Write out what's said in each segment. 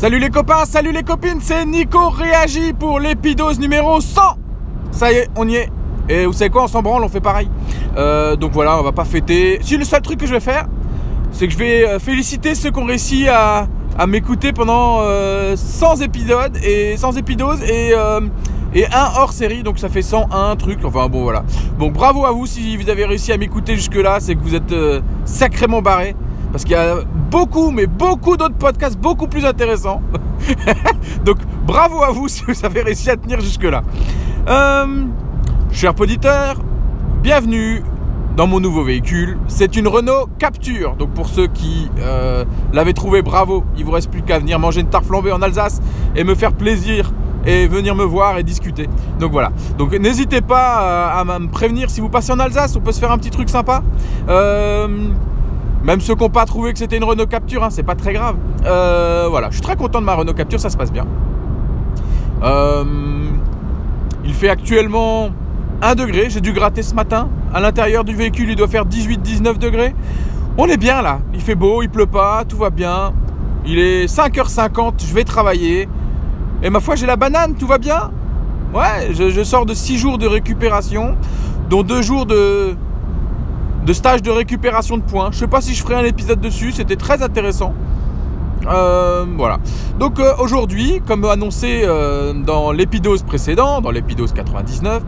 Salut les copains, salut les copines, c'est Nico Réagit pour l'épidose numéro 100 Ça y est, on y est. Et vous savez quoi, on s'en branle, on fait pareil. Euh, donc voilà, on va pas fêter. Si le seul truc que je vais faire, c'est que je vais euh, féliciter ceux qui ont réussi à, m'écouter pendant 100 euh, épisodes et 100 épidoses et, un hors série, donc ça fait 101 trucs. Enfin bon voilà. Donc bravo à vous si vous avez réussi à m'écouter jusque là, c'est que vous êtes sacrément barré. Parce qu'il y a beaucoup, mais beaucoup d'autres podcasts beaucoup plus intéressants. Donc bravo à vous si vous avez réussi à tenir jusque-là. Euh, cher poditeur, bienvenue dans mon nouveau véhicule. C'est une Renault Capture. Donc pour ceux qui euh, l'avaient trouvé, bravo. Il vous reste plus qu'à venir manger une tarte flambée en Alsace et me faire plaisir et venir me voir et discuter. Donc voilà. Donc n'hésitez pas à, me prévenir si vous passez en Alsace, on peut se faire un petit truc sympa. Euh, même ceux qui n'ont pas trouvé que c'était une Renault Capture, hein, c'est pas très grave. Euh, voilà, je suis très content de ma Renault Capture, ça se passe bien. Euh, il fait actuellement 1 degré, j'ai dû gratter ce matin. À l'intérieur du véhicule, il doit faire 18-19 degrés. On est bien là, il fait beau, il pleut pas, tout va bien. Il est 5h50, je vais travailler. Et ma foi, j'ai la banane, tout va bien. Ouais, je, je sors de 6 jours de récupération, dont 2 jours de, de stage de récupération de points. Je sais pas si je ferai un épisode dessus, c'était très intéressant. Euh, voilà. Donc euh, aujourd'hui, comme annoncé euh, dans l'épidose précédent, dans l'épidose 99,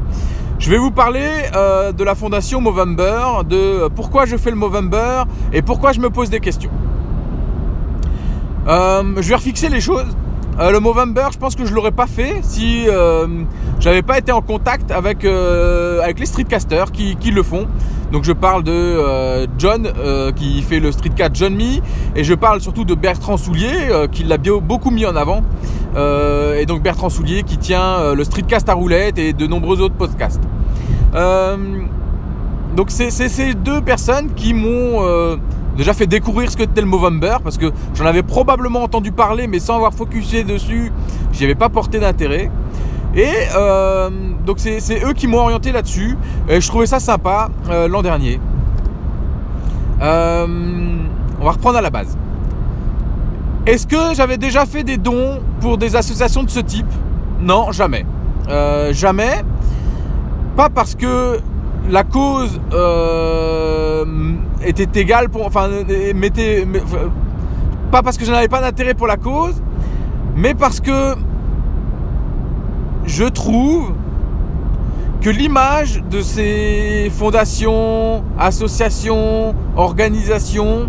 je vais vous parler de la fondation Movember, de pourquoi je fais le Movember et pourquoi je me pose des questions. je vais refixer les choses. Le Movember, je pense que je l'aurais pas fait si j'avais pas été en contact avec, avec les streetcasters qui, qui le font. Donc je parle de euh, John euh, qui fait le streetcast John Me et je parle surtout de Bertrand Soulier euh, qui l'a beaucoup mis en avant. et donc Bertrand Soulier qui tient le streetcast à roulette et de nombreux autres podcasts. donc c'est ces deux personnes qui m'ont déjà fait découvrir ce que était le Movember parce que j'en avais probablement entendu parler mais sans avoir focusé dessus, j'y avais pas porté d'intérêt. Et euh, donc c'est eux qui m'ont orienté là-dessus. Et je trouvais ça sympa euh, l'an dernier. Euh, on va reprendre à la base. Est-ce que j'avais déjà fait des dons pour des associations de ce type? Non, jamais. jamais. Pas parce que la cause était égale pour. Enfin, pas parce que je n'avais pas d'intérêt pour la cause, mais parce que je trouve que l'image de ces fondations, associations, organisations,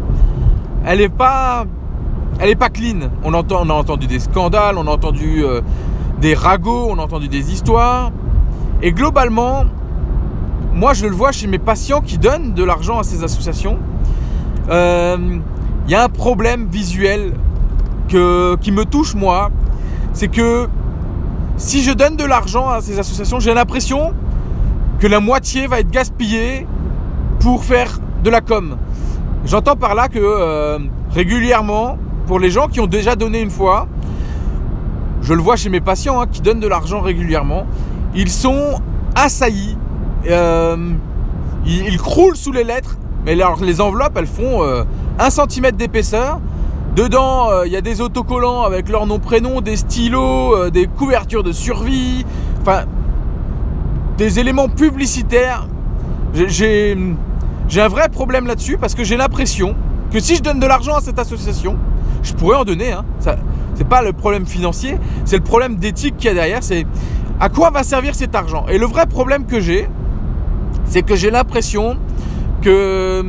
elle n'est pas, elle est pas clean. On a entendu des scandales, on a entendu euh, des ragots, on a entendu des histoires. Et globalement, moi je le vois chez mes patients qui donnent de l'argent à ces associations. Il euh, y a un problème visuel que, qui me touche moi. C'est que si je donne de l'argent à ces associations, j'ai l'impression que la moitié va être gaspillée pour faire de la com. J'entends par là que euh, régulièrement, pour les gens qui ont déjà donné une fois, je le vois chez mes patients hein, qui donnent de l'argent régulièrement, ils sont assaillis, euh, ils, croulent sous les lettres, mais alors les enveloppes elles font 1 euh, cm d'épaisseur Dedans, il euh, y a des autocollants avec leur nom, prénom, des stylos, euh, des couvertures de survie, enfin, des éléments publicitaires. J'ai un vrai problème là-dessus parce que j'ai l'impression que si je donne de l'argent à cette association, je pourrais en donner. Hein, c'est pas le problème financier, c'est le problème d'éthique qu'il y a derrière. C'est à quoi va servir cet argent. Et le vrai problème que j'ai, c'est que j'ai l'impression que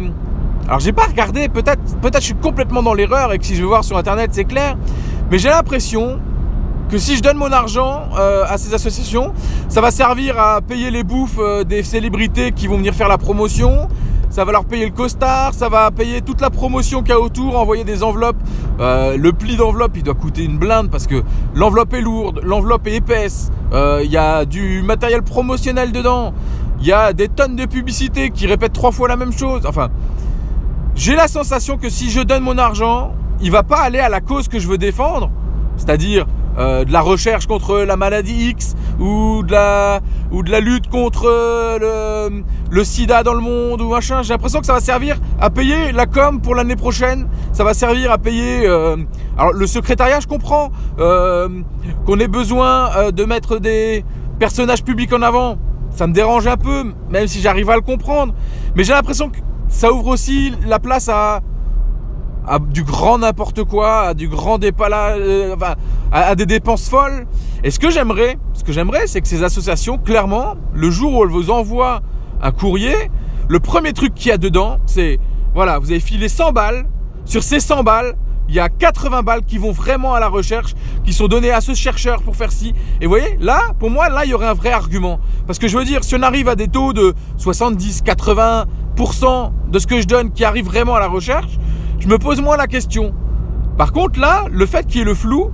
alors j'ai pas regardé, peut-être peut-être je suis complètement dans l'erreur et que si je vais voir sur internet c'est clair, mais j'ai l'impression que si je donne mon argent euh, à ces associations, ça va servir à payer les bouffes euh, des célébrités qui vont venir faire la promotion, ça va leur payer le costard, ça va payer toute la promotion qu'il y a autour, envoyer des enveloppes. Euh, le pli d'enveloppe, il doit coûter une blinde parce que l'enveloppe est lourde, l'enveloppe est épaisse, il y a du matériel promotionnel dedans, il y a des tonnes de publicité qui répètent trois fois la même chose. Enfin, j'ai la sensation que si je donne mon argent, il va pas aller à la cause que je veux défendre, c'est-à-dire euh, de la recherche contre la maladie X ou de la, ou de la lutte contre le, le sida dans le monde ou machin. J'ai l'impression que ça va servir à payer la com pour l'année prochaine. Ça va servir à payer. Euh, alors le secrétariat, je comprends euh, qu'on ait besoin euh, de mettre des personnages publics en avant. Ça me dérange un peu, même si j'arrive à le comprendre. Mais j'ai l'impression que ça ouvre aussi la place à du grand n'importe quoi, à du grand euh, à, des dépenses folles. Et ce que j'aimerais, ce que j'aimerais, c'est que ces associations, clairement, le jour où elles vous envoient un courrier, le premier truc qu'il y a dedans, c'est voilà, vous avez filé 100 balles. Sur ces 100 balles, il y a 80 balles qui vont vraiment à la recherche, qui sont données à ce chercheur pour faire ci. Et vous voyez, là, pour moi, là, il y aurait un vrai argument. Parce que je veux dire, si on arrive à des taux de 70, 80% de ce que je donne qui arrive vraiment à la recherche, je me pose moins la question. Par contre, là, le fait qu'il y ait le flou,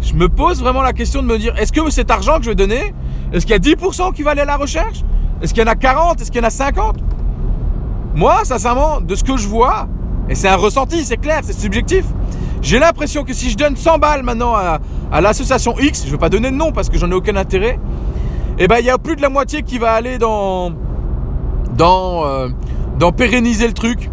je me pose vraiment la question de me dire, est-ce que cet argent que je vais donner, est-ce qu'il y a 10% qui va aller à la recherche? Est-ce qu'il y en a 40 Est-ce qu'il y en a 50 Moi, sincèrement, de ce que je vois, et c'est un ressenti, c'est clair, c'est subjectif, j'ai l'impression que si je donne 100 balles maintenant à, l'association X, je ne veux pas donner de nom parce que j'en ai aucun intérêt, et eh ben il y a plus de la moitié qui va aller dans dans euh, dans pérenniser le truc,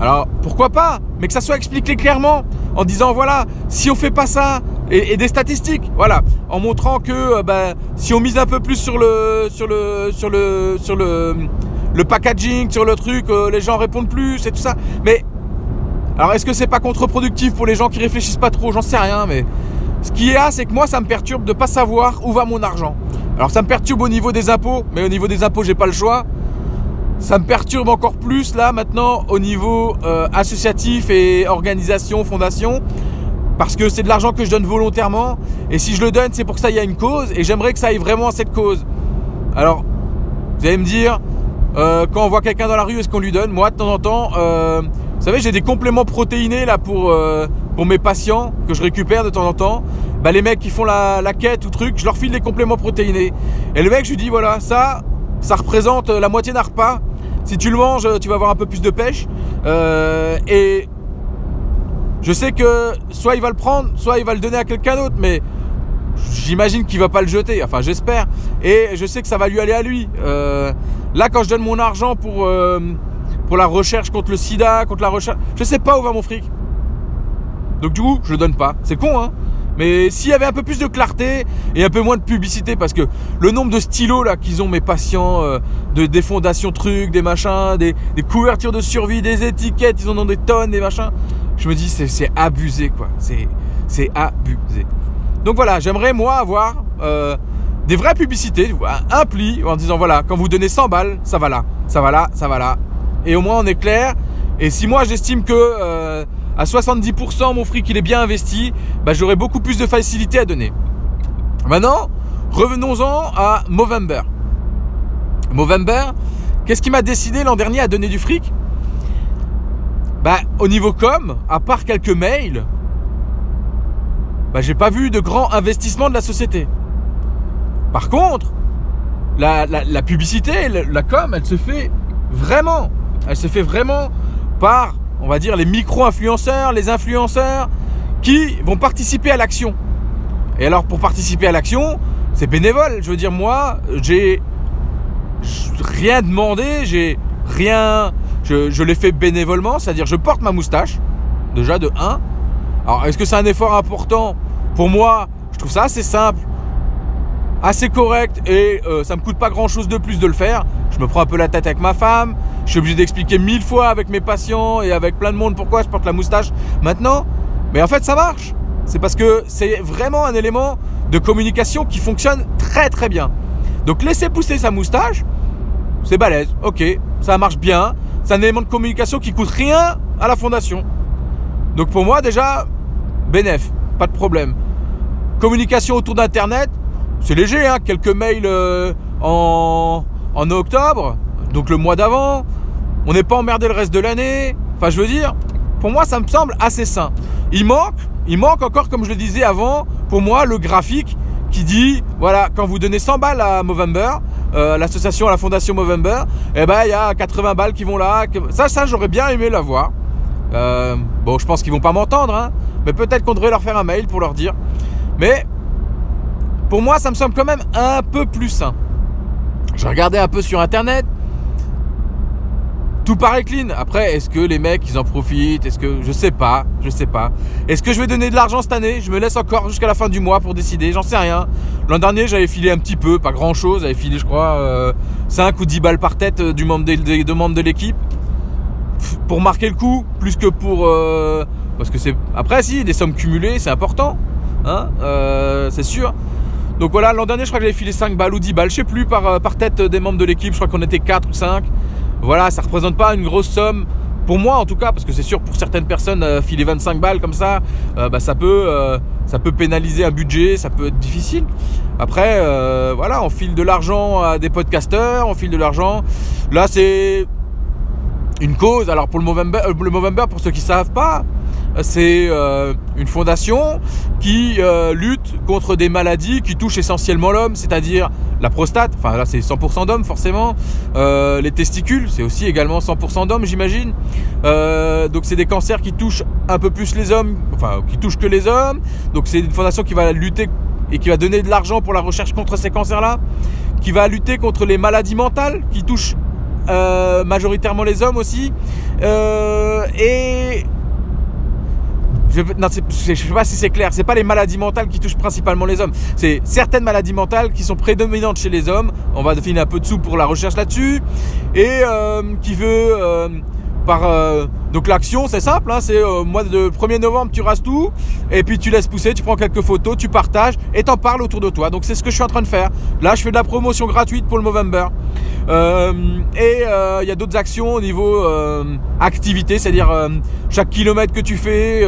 alors pourquoi pas Mais que ça soit expliqué clairement en disant voilà, si on fait pas ça et, des statistiques, voilà, en montrant que euh, bah, si on mise un peu plus sur le sur le sur le sur le le packaging, sur le truc, euh, les gens répondent plus et tout ça. Mais alors est-ce que c'est pas contre-productif pour les gens qui réfléchissent pas trop? J'en sais rien, mais ce qui est là, c'est que moi ça me perturbe de pas savoir où va mon argent. Alors ça me perturbe au niveau des impôts, mais au niveau des impôts j'ai pas le choix ça me perturbe encore plus là maintenant au niveau euh, associatif et organisation, fondation, parce que c'est de l'argent que je donne volontairement, et si je le donne, c'est pour que ça y ait une cause, et j'aimerais que ça aille vraiment à cette cause. Alors, vous allez me dire, euh, quand on voit quelqu'un dans la rue, est-ce qu'on lui donne? Moi, de temps en temps, euh, vous savez, j'ai des compléments protéinés là pour, pour mes patients que je récupère de temps en temps. Bah, les mecs qui font la, la quête ou truc, je leur file des compléments protéinés. Et le mec, je lui dis, voilà, ça, ça représente la moitié d'un repas. Si tu le manges, tu vas avoir un peu plus de pêche. Euh, et je sais que soit il va le prendre, soit il va le donner à quelqu'un d'autre, mais j'imagine qu'il va pas le jeter. Enfin, j'espère. Et je sais que ça va lui aller à lui. Euh, là, quand je donne mon argent pour euh, pour la recherche contre le SIDA, contre la recherche, je sais pas où va mon fric. Donc du coup, je le donne pas. C'est con, hein mais s'il y avait un peu plus de clarté et un peu moins de publicité, parce que le nombre de stylos là qu'ils ont mes patients, euh, de, des fondations trucs, des machins, des, couvertures de survie, des étiquettes, ils en ont des tonnes, des machins. Je me dis c'est abusé quoi, c'est abusé. Donc voilà, j'aimerais moi avoir euh, des vraies publicités, un pli en disant voilà, quand vous donnez 100 balles, ça va là, ça va là, ça va là. Et au moins on est clair. Et si moi j'estime que euh, à 70% mon fric il est bien investi, bah, j'aurai beaucoup plus de facilité à donner. Maintenant, revenons-en à Movember. Movember, qu'est-ce qui m'a décidé l'an dernier à donner du fric? Bah au niveau com, à part quelques mails, bah j'ai pas vu de grand investissement de la société. Par contre, la, la publicité, la, la com, elle se fait vraiment. Elle se fait vraiment par on va dire, les micro-influenceurs, les influenceurs qui vont participer à l'action. Et alors, pour participer à l'action, c'est bénévole. Je veux dire, moi, j'ai rien demandé, j'ai rien. Je, je l'ai fait bénévolement, c'est-à-dire, je porte ma moustache, déjà de 1. Alors, est-ce que c'est un effort important? Pour moi, je trouve ça assez simple assez correct et euh, ça me coûte pas grand chose de plus de le faire. Je me prends un peu la tête avec ma femme, je suis obligé d'expliquer mille fois avec mes patients et avec plein de monde pourquoi je porte la moustache maintenant. Mais en fait, ça marche. C'est parce que c'est vraiment un élément de communication qui fonctionne très très bien. Donc laisser pousser sa moustache, c'est balèze, ok, ça marche bien. C'est un élément de communication qui coûte rien à la fondation. Donc pour moi déjà, bénéf, pas de problème. Communication autour d'Internet, c'est léger, hein, quelques mails euh, en, octobre, donc le mois d'avant. On n'est pas emmerdé le reste de l'année. Enfin, je veux dire, pour moi, ça me semble assez sain. Il manque, il manque encore, comme je le disais avant, pour moi, le graphique qui dit, voilà, quand vous donnez 100 balles à Movember, euh, l'association, la fondation Movember, eh ben, il y a 80 balles qui vont là. Ça, ça, j'aurais bien aimé l'avoir. Euh, bon, je pense qu'ils vont pas m'entendre, hein, mais peut-être qu'on devrait leur faire un mail pour leur dire. Mais pour moi, ça me semble quand même un peu plus sain. Je regardais un peu sur internet. Tout paraît clean. Après, est-ce que les mecs, ils en profitent? Est-ce que je sais pas, je sais pas. Est-ce que je vais donner de l'argent cette année? Je me laisse encore jusqu'à la fin du mois pour décider. J'en sais rien. L'an dernier, j'avais filé un petit peu, pas grand-chose. J'avais filé, je crois, 5 euh, ou 10 balles par tête euh, du membre des, des, membres de l'équipe pour marquer le coup, plus que pour euh, parce que c'est après si des sommes cumulées, c'est important, hein, c'est sûr. Donc voilà, l'an dernier, je crois que j'avais filé 5 balles ou 10 balles, je sais plus par, par tête des membres de l'équipe. Je crois qu'on était 4 ou 5. Voilà, ça représente pas une grosse somme. Pour moi en tout cas, parce que c'est sûr pour certaines personnes, euh, filer 25 balles comme ça, euh, bah, ça, peut, euh, ça peut pénaliser un budget, ça peut être difficile. Après, voilà, on file de l'argent à des podcasteurs, on file de l'argent. Là, c'est une cause. Alors pour le Movember, le Movember pour ceux qui ne savent pas, c'est euh, une fondation qui euh, contre des maladies qui touchent essentiellement l'homme, c'est-à-dire la prostate, enfin là c'est 100% d'hommes forcément, euh, les testicules, c'est aussi également 100% d'hommes j'imagine. donc c'est des cancers qui touchent un peu plus les hommes, enfin qui touchent que les hommes. Donc c'est une fondation qui va lutter et qui va donner de l'argent pour la recherche contre ces cancers-là, qui va lutter contre les maladies mentales qui touchent majoritairement les hommes aussi. et je, ne sais pas si c'est clair. C'est pas les maladies mentales qui touchent principalement les hommes. C'est certaines maladies mentales qui sont prédominantes chez les hommes. On va définir un peu de sous pour la recherche là-dessus. Et euh, qui veut euh, par euh, donc l'action c'est simple hein, c'est au mois de 1er novembre tu rases tout et puis tu laisses pousser tu prends quelques photos tu partages et t'en parles autour de toi donc c'est ce que je suis en train de faire là je fais de la promotion gratuite pour le Movember euh, et euh, il y a d'autres actions au niveau activité c'est à dire chaque kilomètre que tu fais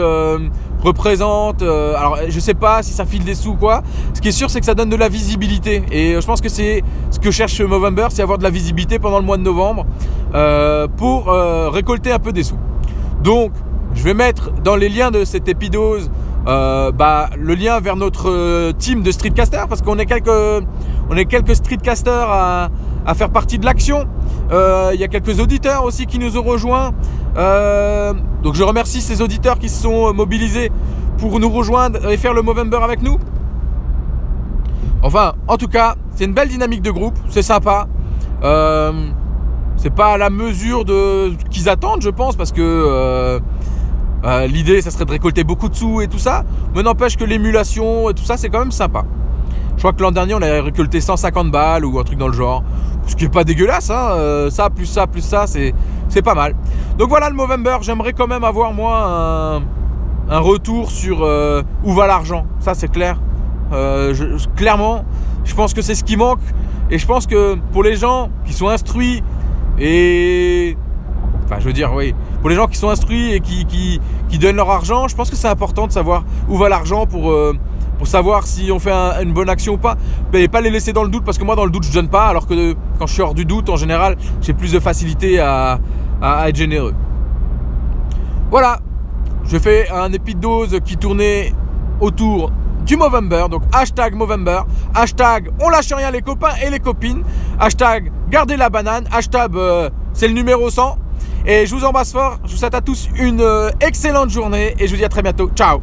représente. Euh, alors, je sais pas si ça file des sous ou quoi. Ce qui est sûr, c'est que ça donne de la visibilité. Et euh, je pense que c'est ce que cherche Movember, c'est avoir de la visibilité pendant le mois de novembre euh, pour récolter un peu des sous. Donc, je vais mettre dans les liens de cette épidose bah, le lien vers notre team de streetcasters parce qu'on est quelques, on est quelques streetcasters à, faire partie de l'action. Il y a quelques auditeurs aussi qui nous ont rejoints. Euh, donc je remercie ces auditeurs qui se sont mobilisés pour nous rejoindre et faire le Movember avec nous. Enfin, en tout cas, c'est une belle dynamique de groupe, c'est sympa. Euh, c'est pas à la mesure de qu'ils attendent, je pense, parce que euh, euh, l'idée, ça serait de récolter beaucoup de sous et tout ça. Mais n'empêche que l'émulation et tout ça, c'est quand même sympa. Je crois que l'an dernier, on avait récolté 150 balles ou un truc dans le genre. Ce qui est pas dégueulasse, hein. ça, plus ça, plus ça, c'est pas mal. Donc voilà le Movember, j'aimerais quand même avoir moi un, retour sur euh, où va l'argent. Ça c'est clair. Euh, clairement, je pense que c'est ce qui manque. Et je pense que pour les gens qui sont instruits et... Enfin je veux dire oui, pour les gens qui sont instruits et qui, qui, donnent leur argent, je pense que c'est important de savoir où va l'argent pour... Euh, pour savoir si on fait une bonne action ou pas. Mais pas les laisser dans le doute parce que moi dans le doute je donne pas alors que quand je suis hors du doute en général j'ai plus de facilité à, être généreux. Voilà, je fais un épidose qui tournait autour du Movember, donc hashtag Movember, hashtag on lâche rien les copains et les copines, hashtag gardez la banane, hashtag euh, c'est le numéro 100. Et je vous embrasse fort, je vous souhaite à tous une euh, excellente journée et je vous dis à très bientôt. Ciao